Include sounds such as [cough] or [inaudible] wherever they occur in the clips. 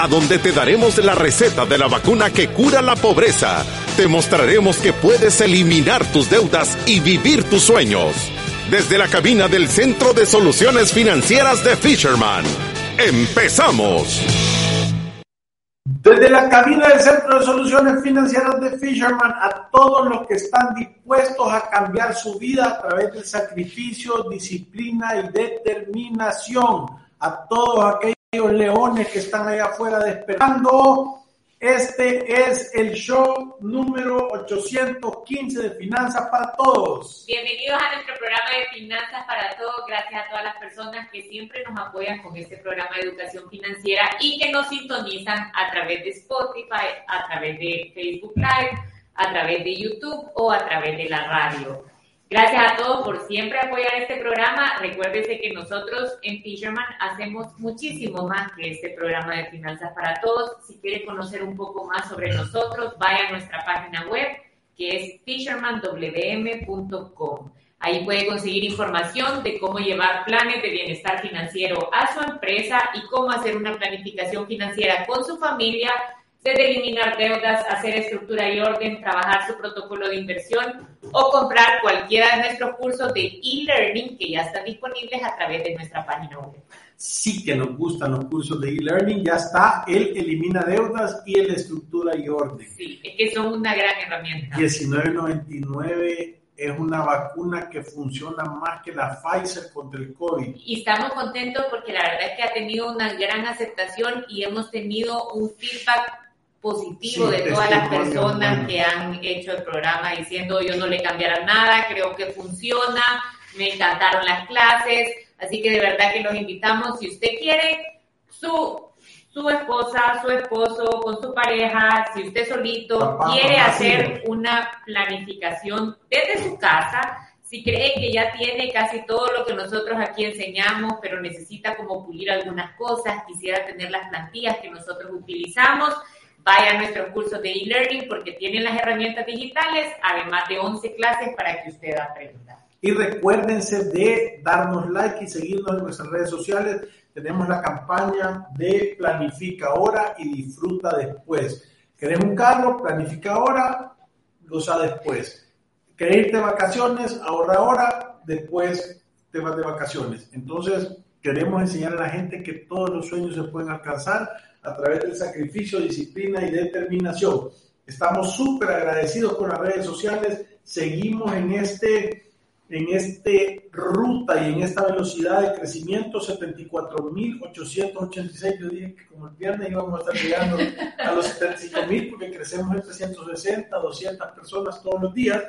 a donde te daremos la receta de la vacuna que cura la pobreza te mostraremos que puedes eliminar tus deudas y vivir tus sueños. Desde la cabina del Centro de Soluciones Financieras de Fisherman. ¡Empezamos! Desde la cabina del Centro de Soluciones Financieras de Fisherman, a todos los que están dispuestos a cambiar su vida a través del sacrificio, disciplina y determinación, a todos aquellos leones que están allá afuera esperando este es el show número 815 de Finanzas para Todos. Bienvenidos a nuestro programa de Finanzas para Todos. Gracias a todas las personas que siempre nos apoyan con este programa de educación financiera y que nos sintonizan a través de Spotify, a través de Facebook Live, a través de YouTube o a través de la radio. Gracias a todos por siempre apoyar este programa. Recuérdese que nosotros en Fisherman hacemos muchísimo más que este programa de finanzas para todos. Si quiere conocer un poco más sobre nosotros, vaya a nuestra página web que es fishermanwm.com. Ahí puede conseguir información de cómo llevar planes de bienestar financiero a su empresa y cómo hacer una planificación financiera con su familia desde eliminar deudas, hacer estructura y orden, trabajar su protocolo de inversión o comprar cualquiera de nuestros cursos de e-learning que ya están disponibles a través de nuestra página web. Sí que nos gustan los cursos de e-learning, ya está el elimina deudas y el estructura y orden. Sí, es que son una gran herramienta. 19.99 es una vacuna que funciona más que la Pfizer contra el COVID. Y estamos contentos porque la verdad es que ha tenido una gran aceptación y hemos tenido un feedback positivo de todas las personas que han hecho el programa diciendo yo no le cambiará nada, creo que funciona, me encantaron las clases, así que de verdad que los invitamos, si usted quiere, su, su esposa, su esposo, con su pareja, si usted solito quiere hacer una planificación desde su casa, si cree que ya tiene casi todo lo que nosotros aquí enseñamos, pero necesita como pulir algunas cosas, quisiera tener las plantillas que nosotros utilizamos, Vaya a nuestro curso de e-learning porque tienen las herramientas digitales, además de 11 clases para que usted aprenda. Y recuérdense de darnos like y seguirnos en nuestras redes sociales. Tenemos la campaña de Planifica ahora y disfruta después. ¿Querés un carro? Planifica ahora, goza después. ¿Querés irte de vacaciones? Ahorra ahora, después te vas de vacaciones. Entonces, queremos enseñar a la gente que todos los sueños se pueden alcanzar a través del sacrificio, disciplina y determinación. Estamos súper agradecidos con las redes sociales, seguimos en este, en este ruta y en esta velocidad de crecimiento, 74.886. Yo dije que como el viernes íbamos a estar llegando a los 75.000 porque crecemos en 360, 200 personas todos los días.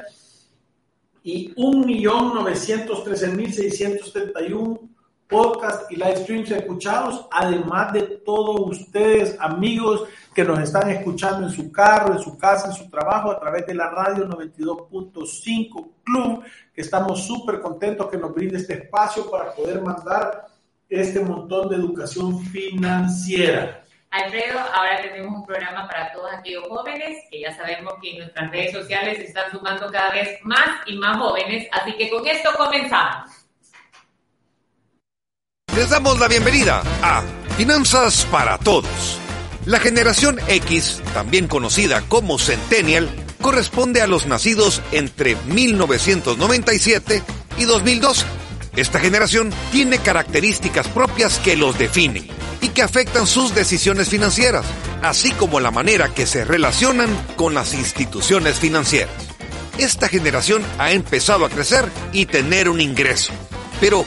Y 1.913.671 podcast y live streams escuchados, además de todos ustedes, amigos que nos están escuchando en su carro, en su casa, en su trabajo, a través de la radio 92.5 Club, que estamos súper contentos que nos brinde este espacio para poder mandar este montón de educación financiera. Alfredo, ahora tenemos un programa para todos aquellos jóvenes que ya sabemos que en nuestras redes sociales se están sumando cada vez más y más jóvenes, así que con esto comenzamos. Les damos la bienvenida a Finanzas para Todos. La generación X, también conocida como Centennial, corresponde a los nacidos entre 1997 y 2012. Esta generación tiene características propias que los definen y que afectan sus decisiones financieras, así como la manera que se relacionan con las instituciones financieras. Esta generación ha empezado a crecer y tener un ingreso. Pero,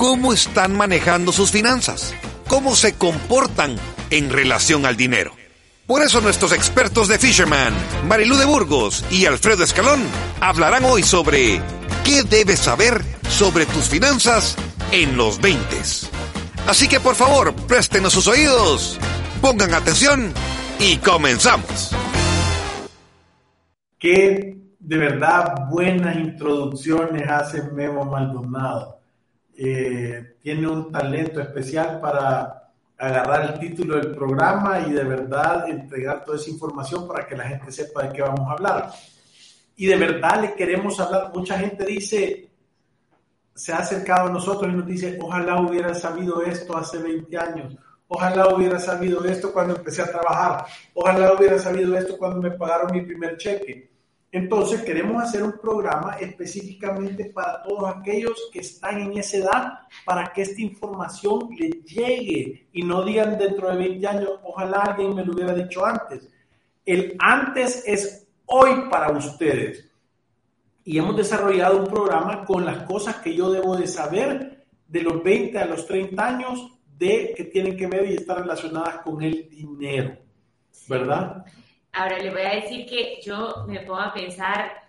cómo están manejando sus finanzas, cómo se comportan en relación al dinero. Por eso nuestros expertos de Fisherman, Marilú de Burgos y Alfredo Escalón, hablarán hoy sobre qué debes saber sobre tus finanzas en los 20. Así que por favor, préstenos sus oídos, pongan atención y comenzamos. Qué de verdad buenas introducciones hace Memo Maldonado. Eh, tiene un talento especial para agarrar el título del programa y de verdad entregar toda esa información para que la gente sepa de qué vamos a hablar. Y de verdad le queremos hablar. Mucha gente dice, se ha acercado a nosotros y nos dice, ojalá hubiera sabido esto hace 20 años, ojalá hubiera sabido esto cuando empecé a trabajar, ojalá hubiera sabido esto cuando me pagaron mi primer cheque. Entonces queremos hacer un programa específicamente para todos aquellos que están en esa edad, para que esta información les llegue y no digan dentro de 20 años, ojalá alguien me lo hubiera dicho antes. El antes es hoy para ustedes. Y hemos desarrollado un programa con las cosas que yo debo de saber de los 20 a los 30 años de que tienen que ver y estar relacionadas con el dinero, ¿verdad? Ahora le voy a decir que yo me pongo a pensar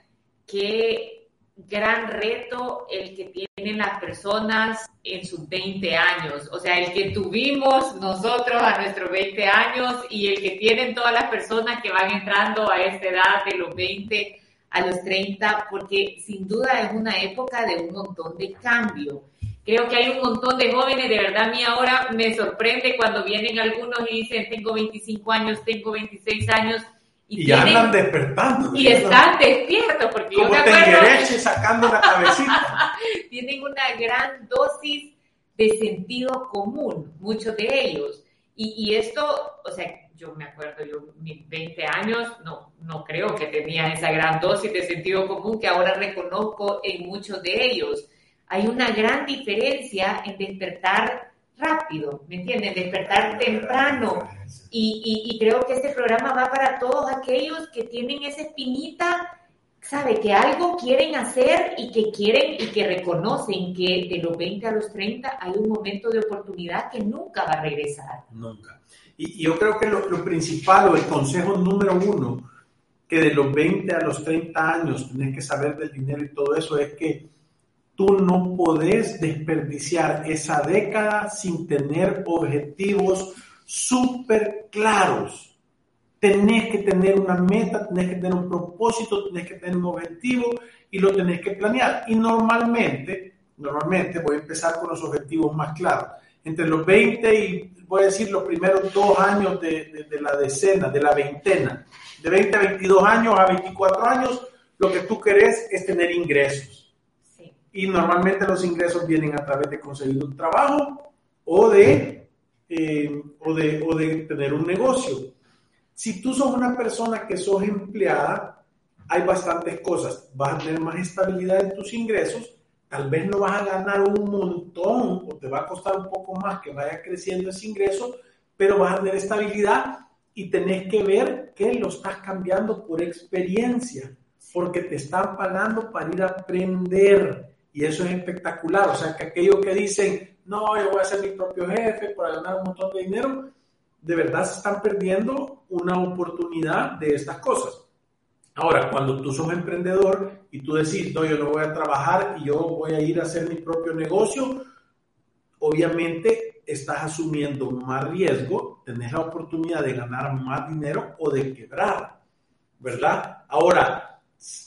qué gran reto el que tienen las personas en sus 20 años, o sea, el que tuvimos nosotros a nuestros 20 años y el que tienen todas las personas que van entrando a esta edad de los 20 a los 30, porque sin duda es una época de un montón de cambio. Creo que hay un montón de jóvenes, de verdad a mí ahora me sorprende cuando vienen algunos y dicen, tengo 25 años, tengo 26 años. Y, ya andan despertando. Y están despiertos, porque Como yo me acuerdo... sacando la cabecita. [laughs] tienen una gran dosis de sentido común, muchos de ellos. Y, y esto, o sea, yo me acuerdo, yo mis 20 años, no, no creo que tenía esa gran dosis de sentido común que ahora reconozco en muchos de ellos. Hay una gran diferencia en despertar rápido, ¿me entienden? Despertar temprano. Y, y, creo que este programa va para todos aquellos que tienen esa espinita, sabe, que algo quieren hacer y que quieren y que reconocen que de los 20 a los 30 hay un momento de oportunidad que nunca va a regresar. Nunca. Y, yo creo que lo, principal o el consejo número uno, que de los 20 a los 30 años tenés que saber del dinero y todo eso, es que tú no podés desperdiciar esa década sin tener objetivos súper claros. Tenés que tener una meta, tenés que tener un propósito, tenés que tener un objetivo y lo tenés que planear. Y normalmente, normalmente voy a empezar con los objetivos más claros. Entre los 20 y voy a decir, los primeros dos años de, la decena, de la veintena, de 20 a 22 años a 24 años, lo que tú querés es tener ingresos. Y normalmente los ingresos vienen a través de conseguir un trabajo o de, eh, o de, o de tener un negocio. Si tú sos una persona que sos empleada, hay bastantes cosas. Vas a tener más estabilidad en tus ingresos tal vez no vas a ganar un montón o te va a costar un poco más que vaya creciendo ese ingreso, pero vas a tener estabilidad y tenés que ver que lo estás cambiando por experiencia, porque te están pagando para ir a aprender y eso es espectacular. O sea, que aquellos que dicen, no, yo voy a ser mi propio jefe para ganar un montón de dinero, de verdad se están perdiendo una oportunidad de estas cosas. Ahora, cuando tú sos emprendedor y tú decís, no, yo no voy a trabajar y yo voy a ir a hacer mi propio negocio, obviamente estás asumiendo más riesgo, tenés la oportunidad de ganar más dinero o de quebrar, ¿verdad? Ahora,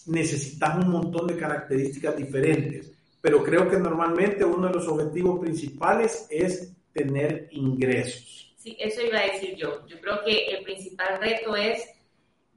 necesitas un montón de características diferentes, pero creo que normalmente uno de los objetivos principales es tener ingresos. Sí, eso iba a decir yo. Yo creo que el principal reto es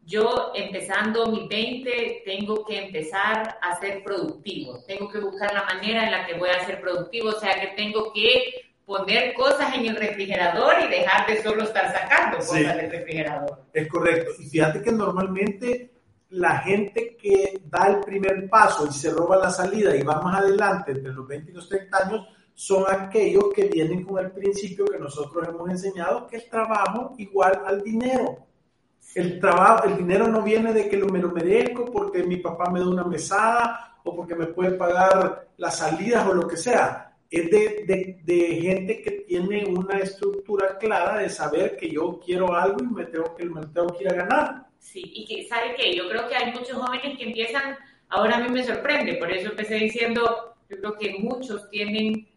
yo empezando mi 20 tengo que empezar a ser productivo, tengo que buscar la manera en la que voy a ser productivo, o sea que tengo que poner cosas en el refrigerador y dejar de solo estar sacando cosas del refrigerador. Es correcto. Y fíjate que normalmente la gente que da el primer paso y se roba la salida y va más adelante entre los 20 y los 30 años son aquellos que vienen con el principio que nosotros hemos enseñado que el trabajo igual al dinero. El trabajo, el dinero no viene de que lo me lo merezco porque mi papá me da una mesada o porque me puede pagar las salidas o lo que sea. Es de, de, gente que tiene una estructura clara de saber que yo quiero algo y me tengo que, me tengo que ir a ganar. Sí, y que sabe que yo creo que hay muchos jóvenes que empiezan, ahora a mí me sorprende, por eso empecé diciendo, yo creo que muchos tienen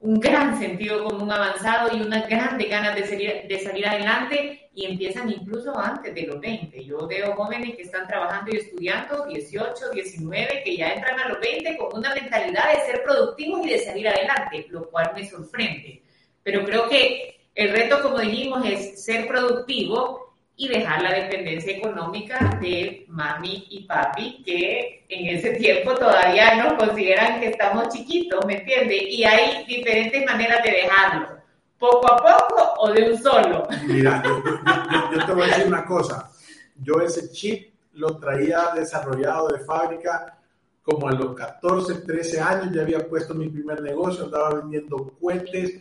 un gran [laughs] sentido común avanzado y unas grandes ganas de salir, de salir adelante y empiezan incluso antes de los 20. Yo veo jóvenes que están trabajando y estudiando, 18, 19, que ya entran a los 20 con una mentalidad de ser productivos y de salir adelante, lo cual me sorprende. Pero creo que el reto, como dijimos, es ser productivo y dejar la dependencia económica de mami y papi, que en ese tiempo todavía nos consideran que estamos chiquitos, ¿me entiendes? Y hay diferentes maneras de dejarlo poco a poco o de un solo? Mira, yo, te voy a decir una cosa. Yo ese chip lo traía desarrollado de fábrica como a los 14, 13 años. Ya había puesto mi primer negocio, andaba vendiendo cohetes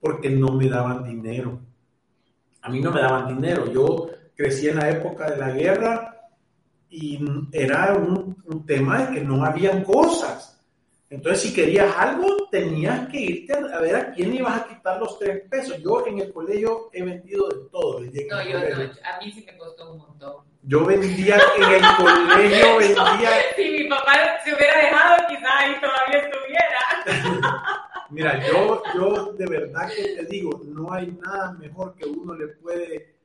porque no me daban dinero. A mí no me daban dinero. Yo crecí en la época de la guerra y era un, un tema de que no habían cosas. Entonces, si querías algo, tenías que irte a ver a quién ibas a quitar los tres pesos. Yo en el colegio he vendido de todo. no, yo no, a mí sí me costó un montón. Yo vendía en el colegio, [laughs] vendía... si mi papá se hubiera dejado, quizás ahí todavía estuviera. [laughs] Mira, yo, yo de verdad que te digo, no hay nada mejor que uno le puede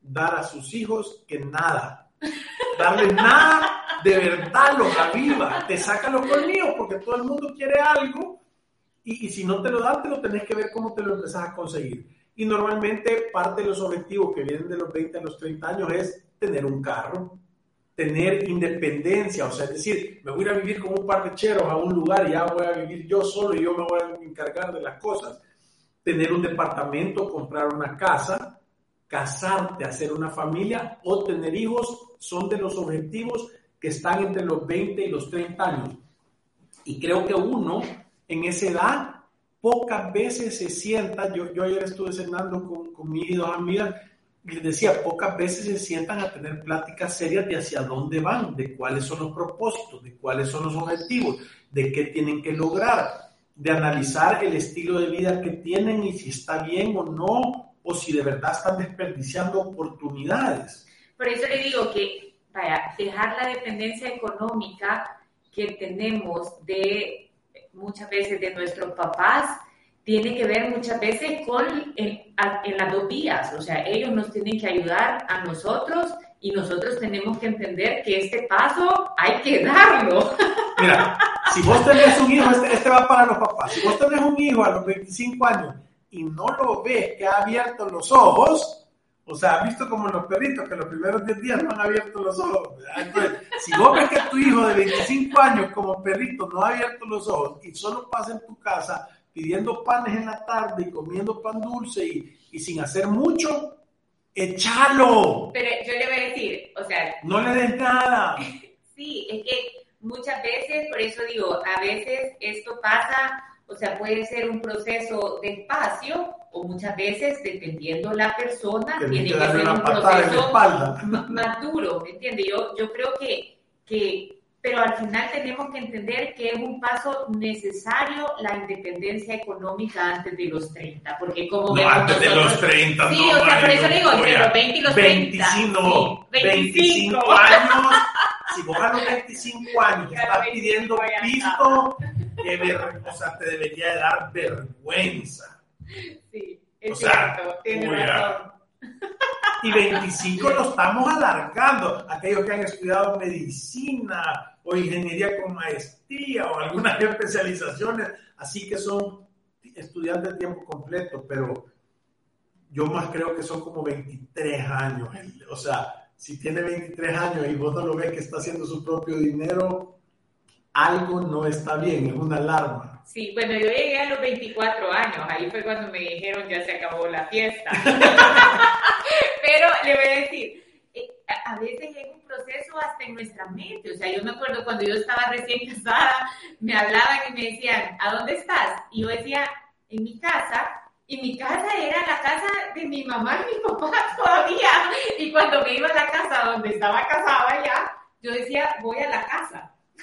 dar a sus hijos que nada. Darle nada de verdad los aviva, te saca los colmillos porque todo el mundo quiere algo y, si no te lo dan, te lo tenés que ver cómo te lo empezás a conseguir. Y normalmente parte de los objetivos que vienen de los 20 a los 30 años es tener un carro, tener independencia, o sea, es decir, me voy a vivir como un par de cheros a un lugar y ya voy a vivir yo solo y yo me voy a encargar de las cosas. Tener un departamento, comprar una casa, casarte, hacer una familia o tener hijos son de los objetivos que están entre los 20 y los 30 años. Y creo que uno en esa edad pocas veces se sienta, yo, yo ayer estuve cenando con, con mis dos amigas, les decía, pocas veces se sientan a tener pláticas serias de hacia dónde van, de cuáles son los propósitos, de cuáles son los objetivos, de qué tienen que lograr, de analizar el estilo de vida que tienen y si está bien o no, o si de verdad están desperdiciando oportunidades. Por eso le digo que para dejar la dependencia económica que tenemos de muchas veces de nuestros papás tiene que ver muchas veces con en, las dos vías, o sea, ellos nos tienen que ayudar a nosotros y nosotros tenemos que entender que este paso hay que darlo. [laughs] Mira, si vos tenés un hijo, este, este va para los papás, si vos tenés un hijo a los 25 años y no lo ves que ha abierto los ojos, o sea, ¿has visto como los perritos que los primeros 10 días no han abierto los ojos? Entonces, si vos ves que tu hijo de 25 años como perrito no ha abierto los ojos y solo pasa en tu casa pidiendo panes en la tarde y comiendo pan dulce y, y sin hacer mucho, échalo. Pero yo le voy a decir, o sea... No le des nada. [laughs] sí, es que muchas veces, por eso digo, a veces esto pasa, o sea, puede ser un proceso despacio o muchas veces, dependiendo la persona, tiene que, ser un proceso maduro, ¿me entiendes? Yo, yo creo que, que, pero al final tenemos que entender que es un paso necesario la independencia económica antes de los 30, porque como no, antes de los 30, sí, o sea, por eso digo, entre los 20 y los 30. 25, 25 años, si vos a los 25 años estás pidiendo pisto, que ver, o sea, te debería dar vergüenza. Sí, es cierto, tiene razón. Y 25 lo estamos alargando. Aquellos que han estudiado medicina o ingeniería con maestría o algunas [laughs] especializaciones, así que son estudiantes de tiempo completo, pero yo más creo que son como 23 años. O sea, si tiene 23 años y vos no lo ves que está haciendo su propio dinero, algo no está bien, es una alarma. Sí, bueno, yo llegué a los 24 años, ahí fue cuando me dijeron ya se acabó la fiesta. [laughs] [laughs] Pero le voy a decir, a veces es un proceso hasta en nuestra mente. O sea, yo me acuerdo cuando yo estaba recién casada, me hablaban y me decían, ¿a dónde estás? Y yo decía, en mi casa. Y mi casa era la casa de mi mamá y mi papá [laughs] todavía. Y cuando me iba a la casa donde estaba casada ya, yo decía, voy a la casa. [laughs]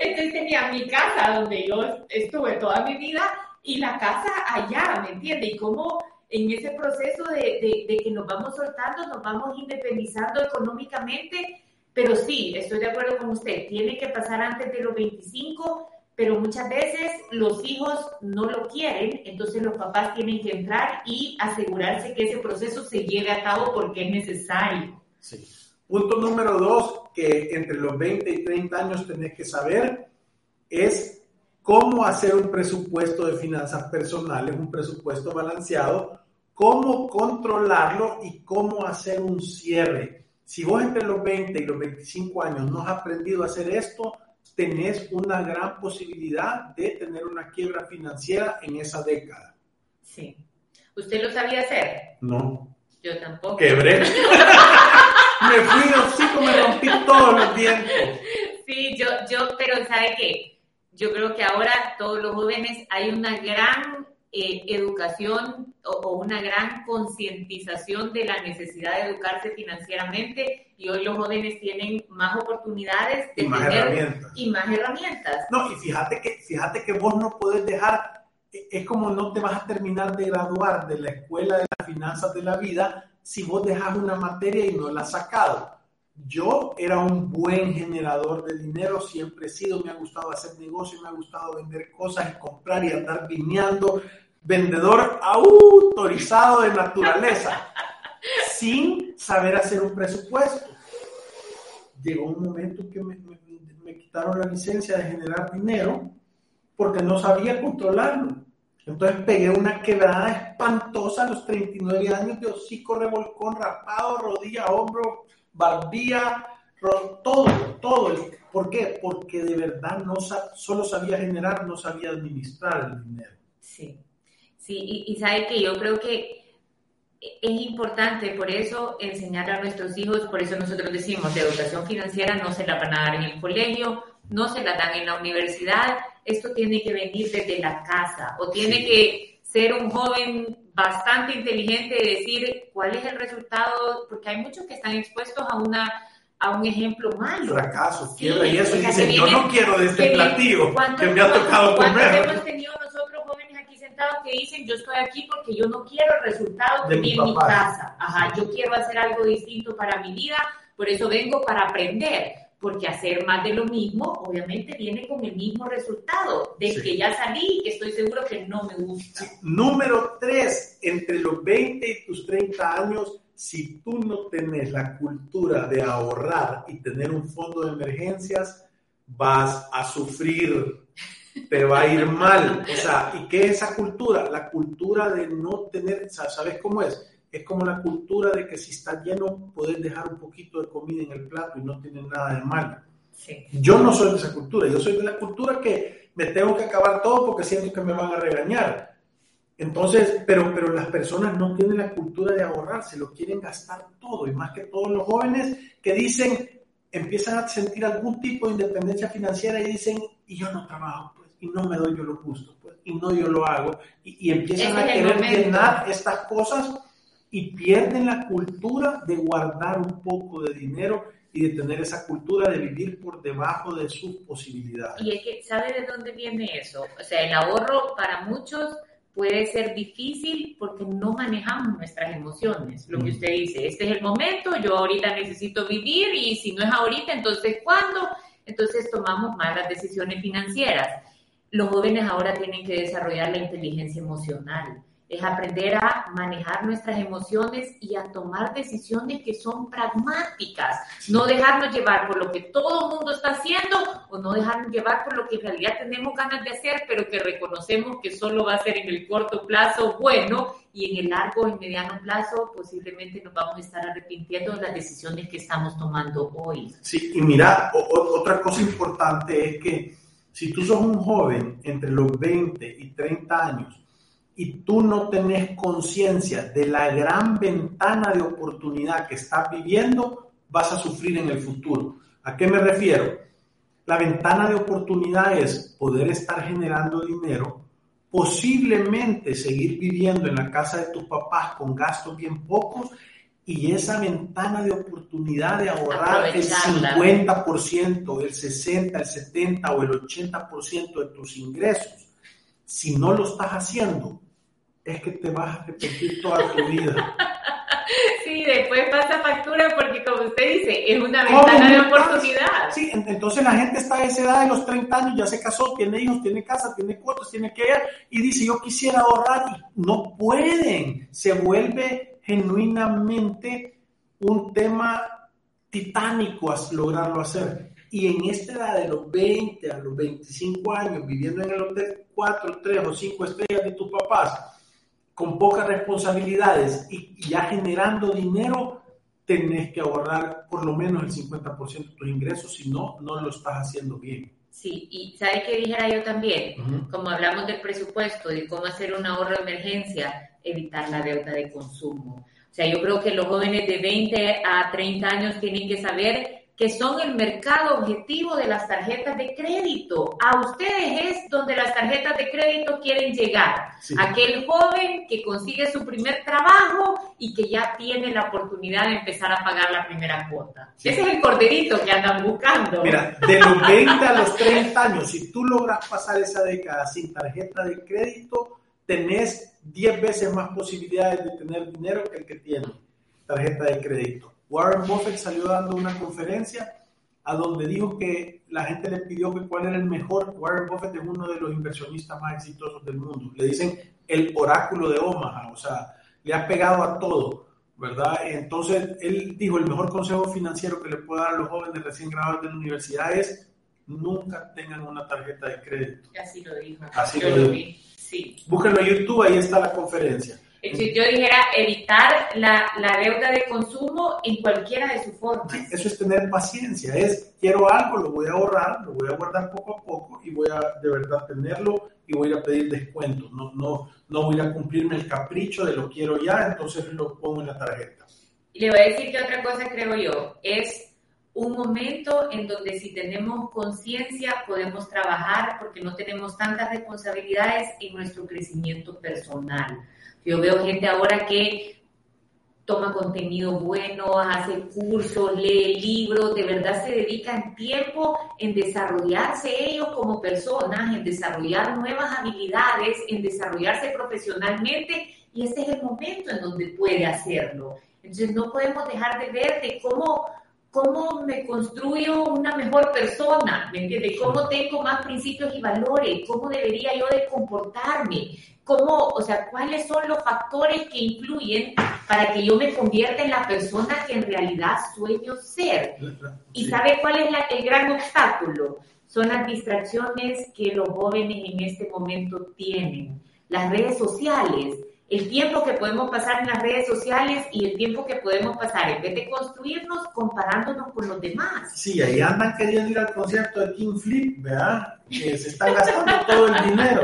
Entonces tenía mi casa donde yo estuve toda mi vida y la casa allá, ¿me entiende? Y cómo en ese proceso de, de, que nos vamos soltando, nos vamos independizando económicamente, pero sí, estoy de acuerdo con usted, tiene que pasar antes de los 25 pero muchas veces los hijos no lo quieren, entonces los papás tienen que entrar y asegurarse que ese proceso se lleve a cabo porque es necesario. Sí. Punto número dos, que entre los 20 y 30 años tenés que saber, es cómo hacer un presupuesto de finanzas personales, un presupuesto balanceado, cómo controlarlo y cómo hacer un cierre. Si vos entre los 20 y los 25 años no has aprendido a hacer esto, tenés una gran posibilidad de tener una quiebra financiera en esa década. Sí. ¿Usted lo sabía hacer? No. Yo tampoco. Quebré. [laughs] me fui hocico, me rompí todos los dientes. Sí, yo, yo, pero ¿sabe qué? Yo creo que ahora todos los jóvenes hay una gran eh, educación o, una gran concientización de la necesidad de educarse financieramente y hoy los jóvenes tienen más oportunidades de y más tener herramientas. y más herramientas. No, y fíjate que, fíjate que vos no podés dejar, e, es como no te vas a terminar de graduar de la escuela de las finanzas de la vida si vos dejas una materia y no la has sacado. Yo era un buen generador de dinero, siempre he sido, me ha gustado hacer negocio, me ha gustado vender cosas y comprar y andar vineando, vendedor autorizado de naturaleza, [laughs] sin saber hacer un presupuesto. Llegó un momento que me, me, me quitaron la licencia de generar dinero porque no sabía controlarlo. Entonces pegué una quebrada espantosa a los 39 años de hocico, revolcón, rapado, rodilla, hombro, barbilla, ro- todo, todo. ¿Por qué? Porque de verdad no solo sabía generar, no sabía administrar el dinero. Sí, sí, y, y sabe que yo creo que es importante por eso enseñar a nuestros hijos, por eso nosotros decimos, la educación financiera no se la van a dar en el colegio, no se la dan en la universidad, esto tiene que venir desde la casa o tiene Sí. que ser un joven bastante inteligente de decir cuál es el resultado, porque hay muchos que están expuestos a una a un ejemplo malo. Fracaso, Sí, quiebra y eso. Y dicen, yo no quiero de este platillo ¿Cuántos- que me ha tocado comer. hemos tenido nosotros jóvenes aquí sentados que dicen yo estoy aquí porque yo no quiero el resultado De que mi en mi casa. Ajá, yo quiero hacer algo distinto para mi vida, por eso vengo para aprender. Porque hacer más de lo mismo, obviamente, viene con el mismo resultado, del Sí. que ya salí y que estoy seguro que no me gusta. Número tres, entre los 20 y tus 30 años, si tú no tenés la cultura de ahorrar y tener un fondo de emergencias, vas a sufrir, te va a ir mal. O sea, ¿y qué es esa cultura? La cultura de no tener, ¿sabes cómo es? Es como la cultura de que si estás lleno, puedes dejar un poquito de comida en el plato y no tiene nada de malo. Sí. Yo no soy de esa cultura, yo soy de la cultura que me tengo que acabar todo porque siento que me van a regañar. Entonces, pero, pero las personas no tienen la cultura de ahorrar, se lo quieren gastar todo, y más que todos los jóvenes que dicen, empiezan a sentir algún tipo de independencia financiera y dicen, y yo no trabajo, pues, y no me doy yo lo justo, pues, y no yo lo hago, y, y empiezan a querer llenar estas cosas y pierden la cultura de guardar un poco de dinero y de tener esa cultura de vivir por debajo de sus posibilidades. Y es que, ¿sabe de dónde viene eso? O sea, el ahorro para muchos puede ser difícil porque no manejamos nuestras emociones. Lo que Mm. usted dice, este es el momento, yo ahorita necesito vivir y si no es ahorita, entonces ¿cuándo? Entonces tomamos malas decisiones financieras. Los jóvenes ahora tienen que desarrollar la inteligencia emocional. Es aprender a manejar nuestras emociones y a tomar decisiones que son pragmáticas. No dejarnos llevar por lo que todo el mundo está haciendo o no dejarnos llevar por lo que en realidad tenemos ganas de hacer, pero que reconocemos que solo va a ser en el corto plazo bueno y en el largo y mediano plazo posiblemente nos vamos a estar arrepintiendo de las decisiones que estamos tomando hoy. Sí, y mira, o- o- otra cosa importante es que si tú sos un joven entre los 20 y 30 años y tú no tenés conciencia de la gran ventana de oportunidad que estás viviendo, vas a sufrir en el futuro. ¿A qué me refiero? La ventana de oportunidad es poder estar generando dinero, posiblemente seguir viviendo en la casa de tus papás con gastos bien pocos y esa ventana de oportunidad de ahorrar el Aprovecharla. 50%, el 60, el 70 o el 80% de tus ingresos, si no lo estás haciendo, es que te vas a arrepentir toda tu vida. [laughs] Sí, después pasa factura porque como usted dice, es una ventana de oportunidad. Sí, entonces la gente está a esa edad de los 30 años, ya se casó, tiene hijos, tiene casa, tiene cuotas, tiene que ir, y dice, yo quisiera ahorrar, y no pueden. Se vuelve genuinamente un tema titánico lograrlo hacer. Y en esta edad de los 20 a los 25 años, viviendo en el hotel 4, 3 o 5 estrellas de tus papás, con pocas responsabilidades y ya generando dinero, tenés que ahorrar por lo menos el 50% de tus ingresos, si no, no lo estás haciendo bien. Sí, y ¿sabe qué dijera yo también? Como hablamos del presupuesto, de cómo hacer un ahorro de emergencia, evitar la deuda de consumo. O sea, yo creo que los jóvenes de 20 a 30 años tienen que saber que son el mercado objetivo de las tarjetas de crédito. A ustedes es donde las tarjetas de crédito quieren llegar. Aquel joven que consigue su primer trabajo y que ya tiene la oportunidad de empezar a pagar la primera cuota. Ese es el corderito que andan buscando. Mira, de los 20 a los 30 años, si tú logras pasar esa década sin tarjeta de crédito, tenés 10 veces más posibilidades de tener dinero que el que tiene tarjeta de crédito. Warren Buffett salió dando una conferencia a donde dijo que la gente le pidió que cuál era el mejor. Warren Buffett es uno de los inversionistas más exitosos del mundo. Le dicen el oráculo de Omaha, o sea, le ha pegado a todo, ¿verdad? Entonces, él dijo, el mejor consejo financiero que le puedo dar a los jóvenes recién graduados de la universidad es nunca tengan una tarjeta de crédito. Así lo dijo. Así lo, dijo. Sí. Búsquenlo en YouTube, ahí está la conferencia. Si yo dijera evitar la, la, deuda de consumo en cualquiera de sus formas. eso es tener paciencia, es quiero algo, lo voy a ahorrar, lo voy a guardar poco a poco y voy a de verdad tenerlo y voy a pedir descuento. No, no, no voy a cumplirme el capricho de lo quiero ya, entonces lo pongo en la tarjeta. Le voy a decir que otra cosa creo yo, es un momento en donde si tenemos conciencia podemos trabajar porque no tenemos tantas responsabilidades en nuestro crecimiento personal yo veo gente ahora que toma contenido bueno, hace cursos, lee libros, de verdad se dedican tiempo en desarrollarse ellos como personas, en desarrollar nuevas habilidades, en desarrollarse profesionalmente y este es el momento en donde puede hacerlo. Entonces no podemos dejar de ver de cómo cómo me construyo una mejor persona, ¿me entiendes? Cómo tengo más principios y valores, cómo debería yo de comportarme, cómo, o sea, cuáles son los factores que influyen para que yo me convierta en la persona que en realidad sueño ser. ¿Y sabe cuál es el gran obstáculo? Son las distracciones que los jóvenes en este momento tienen. Las redes sociales, el tiempo que podemos pasar en las redes sociales y el tiempo que podemos pasar en vez de construirnos comparándonos con los demás. Sí, ahí andan queriendo ir al concierto de King Flip, ¿verdad? Que se están gastando [laughs] todo el dinero.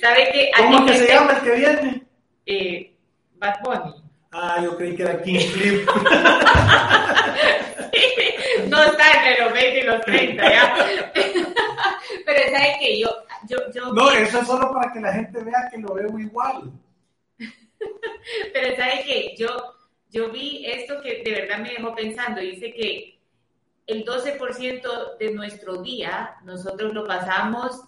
¿Sabe qué? ¿Cómo que se llama el que viene? Eh, Bad Bunny. Ah, yo creí que era King Flip. [laughs] no está entre los 20 y los 30, ¿ya? [laughs] Pero ¿sabe qué? Yo, yo, yo... No, eso es solo para que la gente vea que lo veo igual. [laughs] Pero sabe que yo, yo vi esto que de verdad me dejó pensando. Dice que el 12% de nuestro día nosotros lo pasamos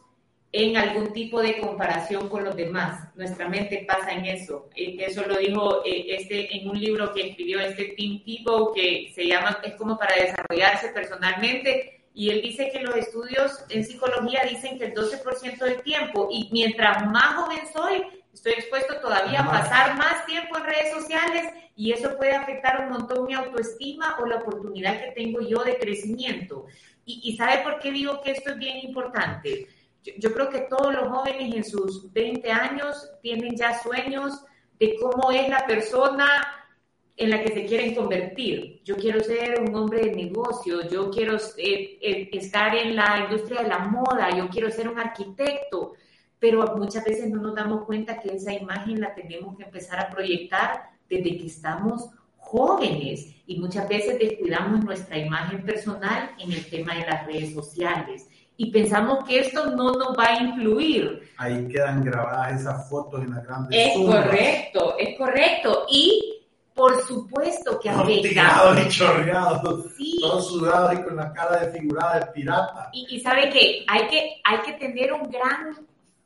en algún tipo de comparación con los demás. Nuestra mente pasa en eso. Eso lo dijo eh, este en un libro que escribió este Tim Tebow que se llama Es como para desarrollarse personalmente. Y él dice que los estudios en psicología dicen que el 12% del tiempo, y mientras más joven soy, Estoy expuesto todavía a pasar más tiempo en redes sociales y eso puede afectar un montón mi autoestima o la oportunidad que tengo yo de crecimiento. Y, ¿sabe por qué digo que esto es bien importante? Yo, creo que todos los jóvenes en sus 20 años tienen ya sueños de cómo es la persona en la que se quieren convertir. Yo quiero ser un hombre de negocio, yo quiero eh, eh, estar en la industria de la moda, yo quiero ser un arquitecto pero muchas veces no nos damos cuenta que esa imagen la tenemos que empezar a proyectar desde que estamos jóvenes y muchas veces descuidamos nuestra imagen personal en el tema de las redes sociales y pensamos que esto no nos va a influir. Ahí quedan grabadas esas fotos en la grandes Es correcto, es correcto. Y por supuesto que afecta. y chorreados, sí. todos sudados y con la cara desfigurada de pirata. Y, y sabe que hay, que hay que tener un gran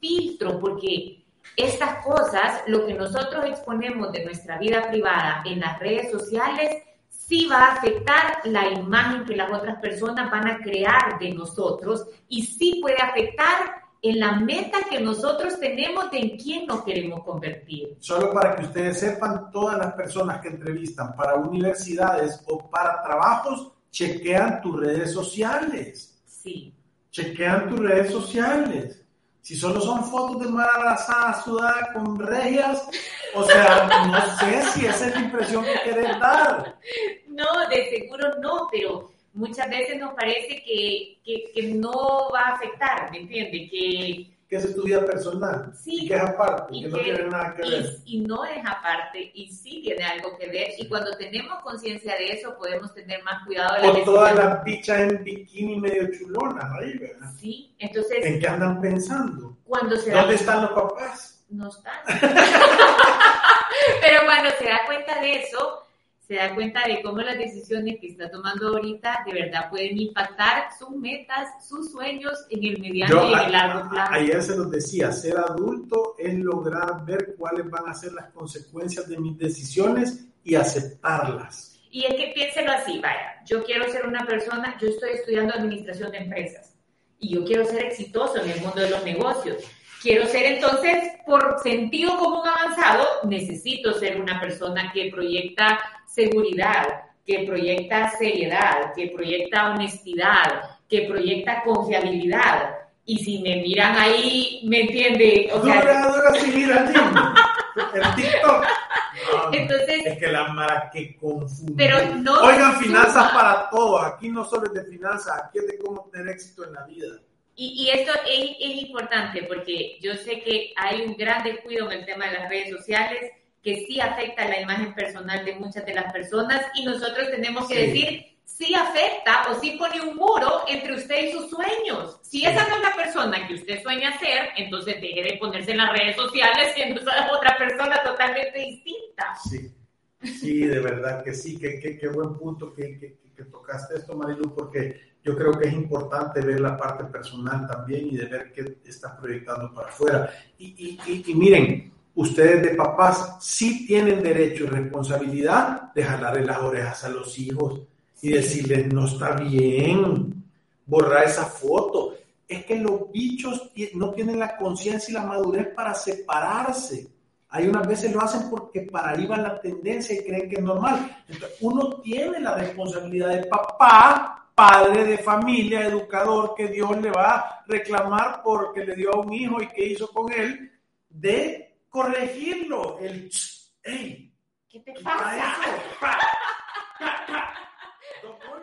filtro, porque estas cosas, lo que nosotros exponemos de nuestra vida privada en las redes sociales, sí va a afectar la imagen que las otras personas van a crear de nosotros y sí puede afectar en la meta que nosotros tenemos de en quién nos queremos convertir. Solo para que ustedes sepan, todas las personas que entrevistan para universidades o para trabajos, chequean tus redes sociales. Sí. Chequean tus redes sociales. Si solo son fotos de mar abrazada, sudada con regias, o sea, no sé si esa es la impresión que querés dar. No, de seguro no, pero muchas veces nos parece que, que, que no va a afectar, ¿me entiende? Que, que es tu vida personal sí, y que es aparte, y que, no tiene nada que ver. y, no es aparte, y sí tiene algo que ver, y cuando tenemos conciencia de eso podemos tener más cuidado O todas las bichas en bikini medio chulonas ahí, ¿verdad? Sí, entonces ¿En qué andan pensando? cuando se da ¿Dónde están los papás? no están. [laughs] Pero cuando se da cuenta de eso, se da cuenta de cómo las decisiones que está tomando ahorita de verdad pueden impactar sus metas, sus sueños en el mediano Yo y en el largo plazo. ayer se los decía, ser adulto es lograr ver cuáles van a ser las consecuencias de mis decisiones y aceptarlas. Y es que piénselo así, vaya, yo quiero ser una persona, yo estoy estudiando administración de empresas y yo quiero ser exitoso en el mundo de los negocios. Quiero ser entonces, por sentido común avanzado, necesito ser una persona que proyecta seguridad, que proyecta seriedad, que proyecta honestidad, que proyecta confiabilidad. Y si me miran ahí, ¿me entiende? O sea, dura. El TikTok. [laughs] No, [laughs] Entonces- es que la mara que confunde. Pero no Oigan, finanzas para todos. Aquí no solo es de finanzas, aquí es de cómo tener éxito en la vida. Y, y esto es, es importante porque yo sé que hay un gran descuido en el tema de las redes sociales que sí afecta la imagen personal de muchas de las personas y nosotros tenemos que Sí. decir sí afecta o sí pone un muro entre usted y sus sueños. Si esa no es la persona que usted sueña ser, entonces deje de ponerse en las redes sociales siendo otra persona totalmente distinta. Sí, sí, de verdad que sí, que, que- qué buen punto que, que- que tocaste esto, Marilu, porque yo creo que es importante ver la parte personal también y de ver qué estás proyectando para afuera. Y, y- y- y miren, ustedes de papás sí tienen derecho y responsabilidad de jalarle las orejas a los hijos y decirles, no está bien, borrar esa foto. Es que los bichos no tienen la conciencia y la madurez para separarse. Hay unas veces lo hacen porque para ahí va la tendencia y creen que es normal. Entonces, uno tiene la responsabilidad de papá, padre de familia, educador, que Dios le va a reclamar porque le dio a un hijo y qué hizo con él, de corregirlo. El, "Ch, ey, ¿Qué te pasa? eso, pa, pa, pa". Golpes. [laughs]